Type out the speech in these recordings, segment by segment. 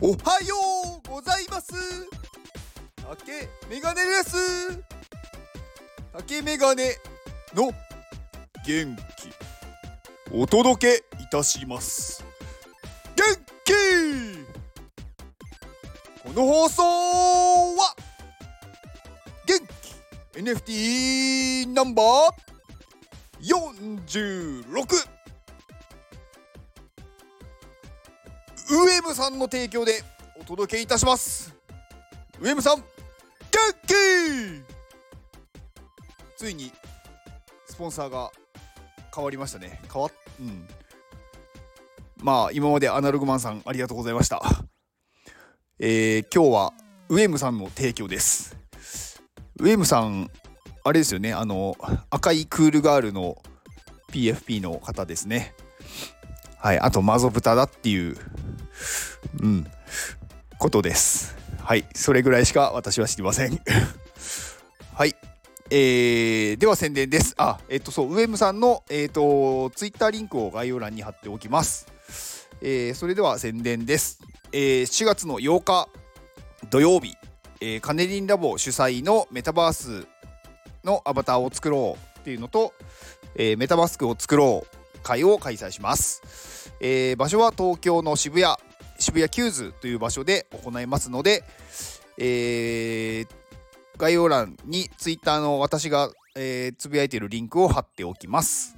おはようございます。竹メガネです。竹メガネの元気。お届けいたします。元気。この放送は元気。NFT ナンバー46ムさんの提供でお届けいたします。ウエムさん元気!ついにスポンサーが変わりましたね。変わっうん。まあ今までアナログマンさんありがとうございました。えー、今日はウエムさんの提供です。ウエムさんあれですよね。あの赤いクールガールの PFP の方ですね。はいあとマゾブタだっていううん、ことです。はい、それぐらいしか私は知りません。はい、えー、では宣伝です。あ、えっ、と、そう、ウェムさんの、えっ、と、ツイッターリンクを概要欄に貼っておきます。えー、それでは宣伝です。えー、4月の8日土曜日、えー、カネリンラボ主催のメタバースのアバターを作ろうっていうのと、えー、メタバースを作ろう会を開催します。えー、場所は東京の渋谷渋谷キューズという場所で行いますので、えー、概要欄に Twitter の私が、えー、つぶやいているリンクを貼っておきます。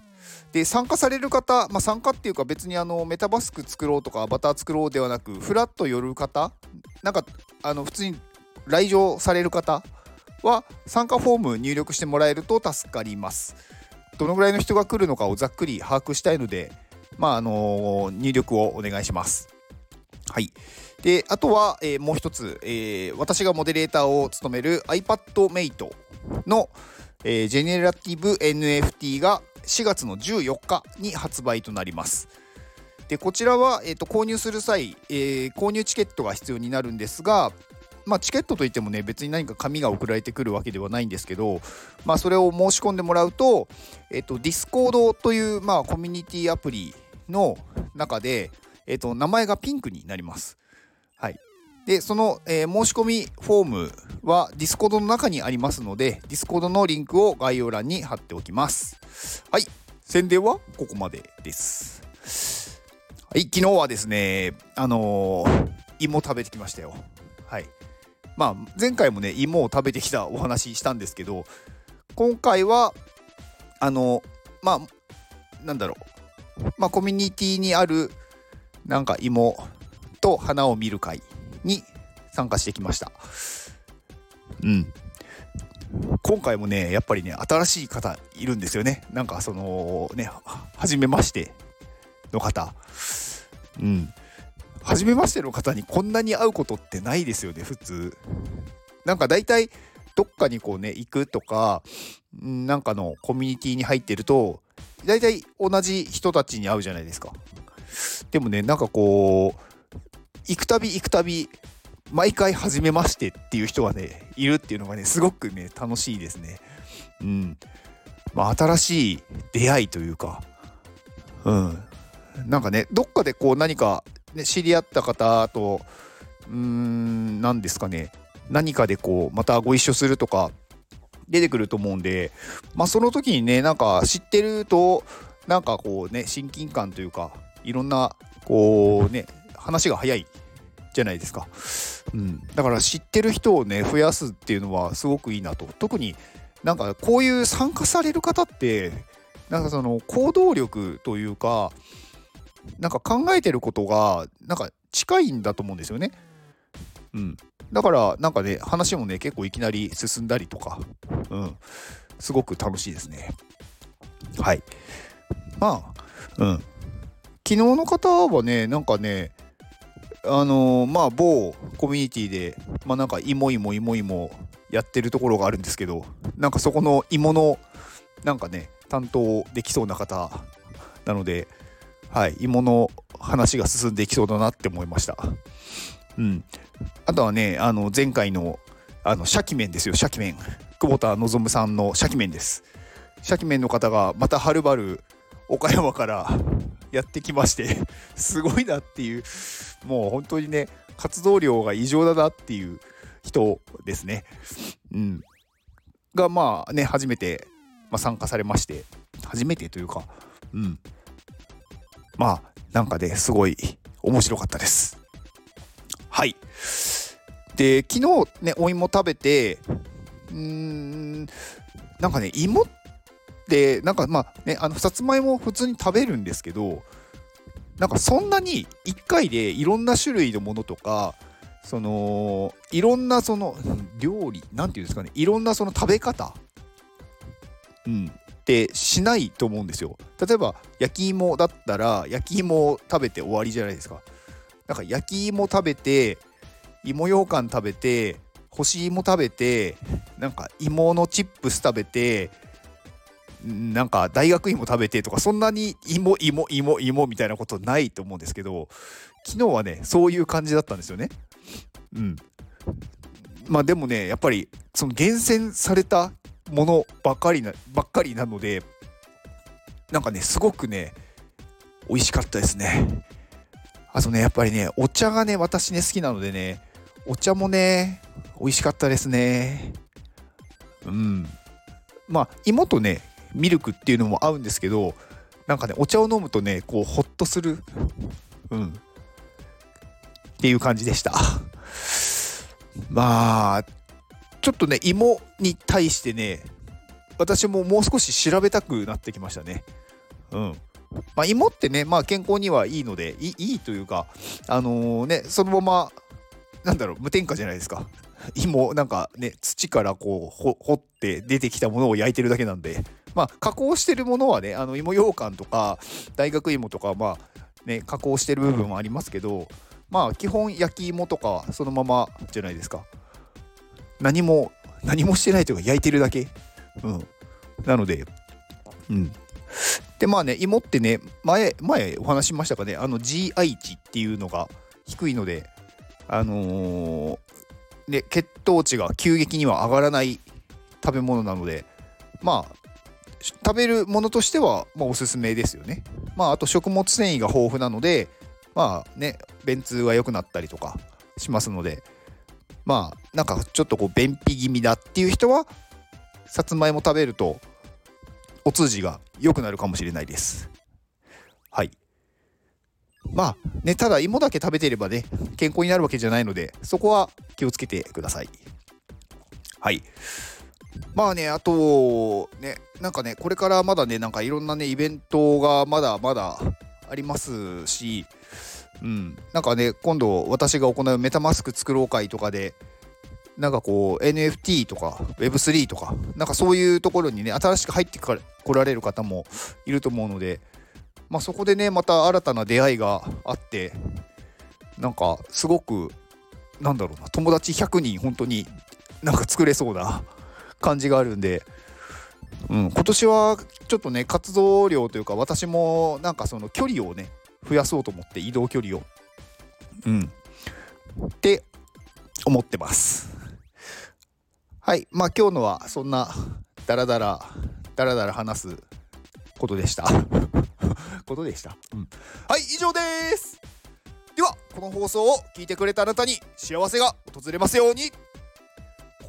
で参加される方、まあ、参加っていうか別にあのメタバース作ろうとかアバター作ろうではなくフラッと寄る方なんかあの普通に来場される方は参加フォーム入力してもらえると助かります。どのぐらいの人が来るのかをざっくり把握したいので、まああの入力をお願いします。はい。で、あとは、えー、もう一つ、えー、私がモデレーターを務める iPadMate の、えー、ジェネラティブ NFT が4月の14日に発売となります。で、こちらは、えーと、購入する際、えー、購入チケットが必要になるんですが、まあ、チケットといってもね、別に何か紙が送られてくるわけではないんですけど、まあ、それを申し込んでもらうと、えっ、と、Discord という、まあ、コミュニティアプリの中で、えっ、と、名前がピンクになります。はい。で、その、えー、申し込みフォームは Discord の中にありますので、Discord のリンクを概要欄に貼っておきます。はい。宣伝はここまでです。はい。昨日はですね、あのー、芋食べてきましたよ。はい。まあ、前回もね、芋を食べてきたお話したんですけど、今回は、あの、まあ、なんだろう。まあ、コミュニティにあるなんか芋と花を見る会に参加してきました。うん。今回もね、やっぱりね、新しい方いるんですよね。なんかそのね、初めましての方。うん。初めましての方にこんなに会うことってないですよね、普通。なんか大体、どっかにこうね、行くとか、なんかのコミュニティに入ってると、大体同じ人たちに会うじゃないですか。でもね、なんかこう、行くたび行くたび、毎回初めましてっていう人がね、いるっていうのがね、すごくね、楽しいですね。うん。まあ、新しい出会いというか、うん。なんかね、どっかでこう何か、ね、知り合った方と、うん、何ですかね、何かでこう、またご一緒するとか、出てくると思うんで、まあその時にね、なんか知ってると、なんかこうね、親近感というか、いろんなこうね話が早いじゃないですか、うん、だから知ってる人をね増やすっていうのはすごくいいなと特になんかこういう参加される方ってなんかその行動力というかなんか考えてることがなんか近いんだと思うんですよね。うん、だからなんかね話もね結構いきなり進んだりとか、うん、すごく楽しいですね。はい。まあ、うん。昨日の方はね、なんかね、あのー、まあ、某コミュニティで、まあ、なんか、いもいもいもいもやってるところがあるんですけど、なんかそこの芋の、なんかね、担当できそうな方なので、はい、芋の話が進んでいきそうだなって思いました。うん。あとはね、あの、前回の、あの、シャキ麺ですよ、シャキ麺。久保田望さんのシャキ麺です。シャキ麺の方が、またはるばる岡山からやってきまして すごいなっていうもう本当にね活動量が異常だなっていう人ですね。うん、がまあね初めて、まあ、参加されまして初めてというか、うん、まあなんかねすごい面白かったです。はいで昨日ねお芋食べてうーんなんかね芋ってでなんかまあねあのさつまいも普通に食べるんですけどなんかそんなに1回でいろんな種類のものとかそのいろんなその料理なんていうんですかねいろんなその食べ方うんってしないと思うんですよ。例えば焼き芋だったら焼き芋を食べて終わりじゃないですか。なんか焼き芋食べて芋ようかん食べて干し芋食べてなんか芋のチップス食べてなんか大学芋食べてとかそんなに芋芋芋芋みたいなことないと思うんですけど昨日はねそういう感じだったんですよね。うん。まあでもねやっぱりその厳選されたものばっかりなばっかりなのでなんかねすごくね美味しかったですね。あとねやっぱりねお茶がね私ね好きなのでねお茶もね美味しかったですね。うん。まあ芋とねミルクっていうのも合うんですけどなんかねお茶を飲むとねこうホッとする。うん。っていう感じでした。まあちょっとね芋に対してね私ももう少し調べたくなってきましたね。うん。まあ、芋ってね、まあ、健康にはいいのでいいというかあのー、ねそのままなんだろう無添加じゃないですか。芋なんかね土からこう掘って出てきたものを焼いてるだけなんで。まあ、加工してるものはね、あの芋羊羹とか大学芋とか、まあね、加工してる部分もありますけど、まあ、基本焼き芋とかそのままじゃないですか。何も、何もしてないというか焼いてるだけ。うん。なので、うん。で、まあね、芋ってね、前、前お話しましたかね、あの GI 値っていうのが低いので、あのー、ね、血糖値が急激には上がらない食べ物なので、まあ、食べるものとしては、まあ、おすすめですよね。まあ、あと食物繊維が豊富なので、まあね、便通が良くなったりとかしますので、まあ、なんかちょっとこう便秘気味だっていう人は、さつまいも食べると、お通じが良くなるかもしれないです。はい。まあね、ただ芋だけ食べていればね、健康になるわけじゃないので、そこは気をつけてください。はい。まあね、あと、ね、なんかね、これからまだね、なんかいろんなね、イベントがまだまだありますし、うん、なんかね、今度私が行うメタマスク作ろう会とかで、なんかこう NFT とか Web3 とか、なんかそういうところにね、新しく入ってこられる方もいると思うので、まあそこでね、また新たな出会いがあって、なんかすごく、なんだろうな、友達100人本当になんか作れそうな感じがあるんで、うん、今年はちょっとね活動量というか私もなんかその距離をね増やそうと思って移動距離を。うん。って思ってます。はい。まあ今日のはそんなダラダラダラダラ話すことでした。ことでした、うん、はい以上です。ではこの放送を聞いてくれたあなたに幸せが訪れますように。